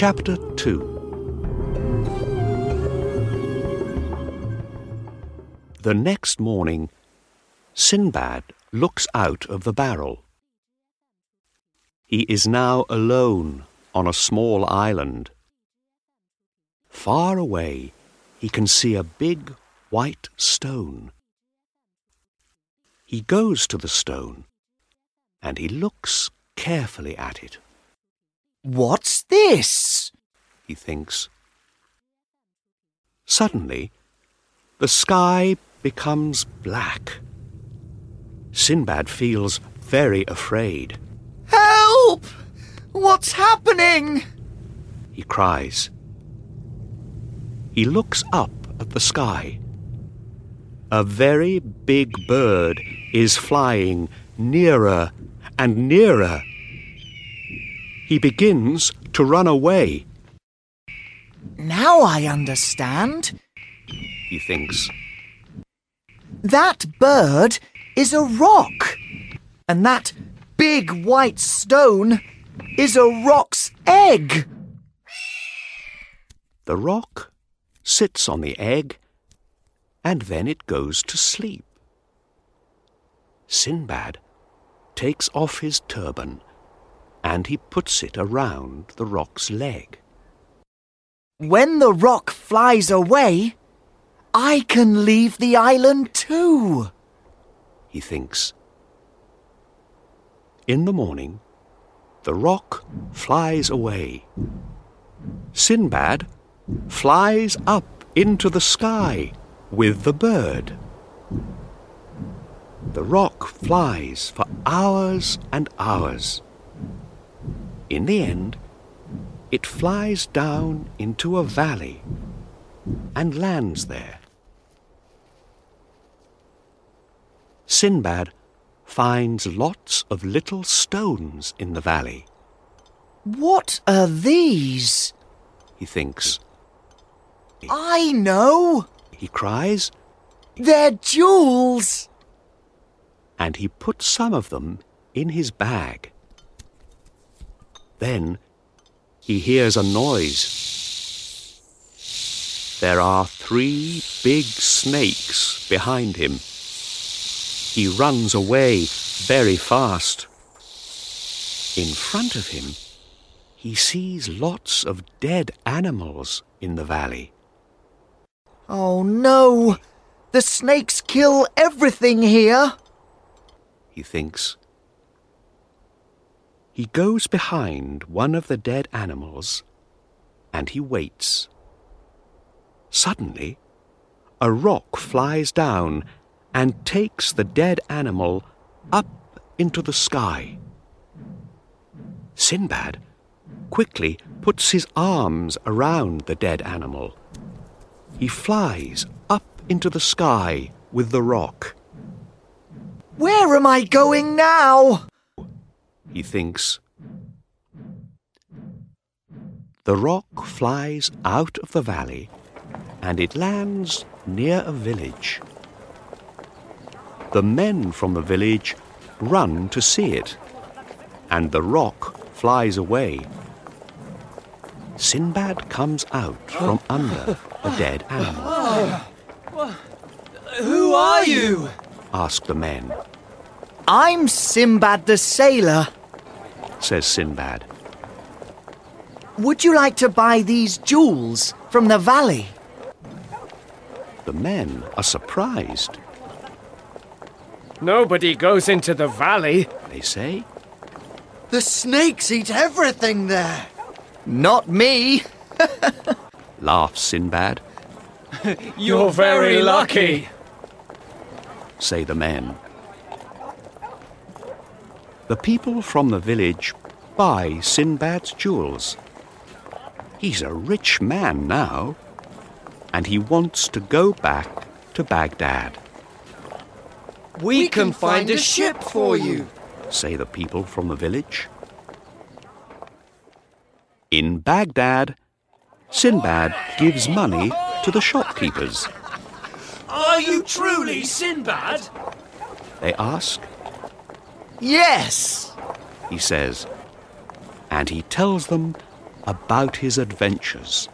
Chapter 2 The next morning, Sinbad looks out of the barrel. He is now alone on a small island. Far away, he can see a big white stone. He goes to the stone and he looks carefully at it. What's this? He thinks. Suddenly, the sky becomes black. Sinbad feels very afraid. Help! What's happening? He cries. He looks up at the sky. A very big bird is flying nearer and nearer. He begins to run away, Now I understand. he thinks. That bird is a roc. And that big white stone is a roc's egg. The roc sits on the egg and then it goes to sleep. Sinbad takes off his turban and he puts it around the roc's leg. When the roc flies away, I can leave the island too. he thinks. In the morning, the roc flies away. Sinbad flies up into the sky with the bird. The roc flies for hours and hours. In the end, it flies down into a valley and lands there. Sinbad finds lots of little stones in the valley. What are these? He thinks. I know. He cries, They're jewels. and he puts some of them in his bag. Then he hears a noise. There are three big snakes behind him. He runs away very fast. In front of him, he sees lots of dead animals in the valley. Oh no. The snakes kill everything here. he thinks. He goes behind one of the dead animals and he waits. Suddenly, a roc flies down and takes the dead animal up into the sky. Sinbad quickly puts his arms around the dead animal. He flies up into the sky with the roc. Where am I going now? He thinks. The roc flies out of the valley and it lands near a village. The men from the village run to see it, and the roc flies away. Sinbad comes out from under the dead animal. Who are you? Ask the men, I'm Sinbad the sailor. Says Sinbad. Would you like to buy these jewels from the valley? The men are surprised. Nobody goes into the valley. They say, The snakes eat everything there. Not me. laughs Sinbad. You're very lucky. say the men. The people from the village buy Sinbad's jewels. He's a rich man now, and he wants to go back to Baghdad, We can find a ship for you. say the people from the village. In Baghdad, Sinbad gives money to the shopkeepers. Are you truly Sinbad? They ask, Yes. he says, and he tells them about his adventures.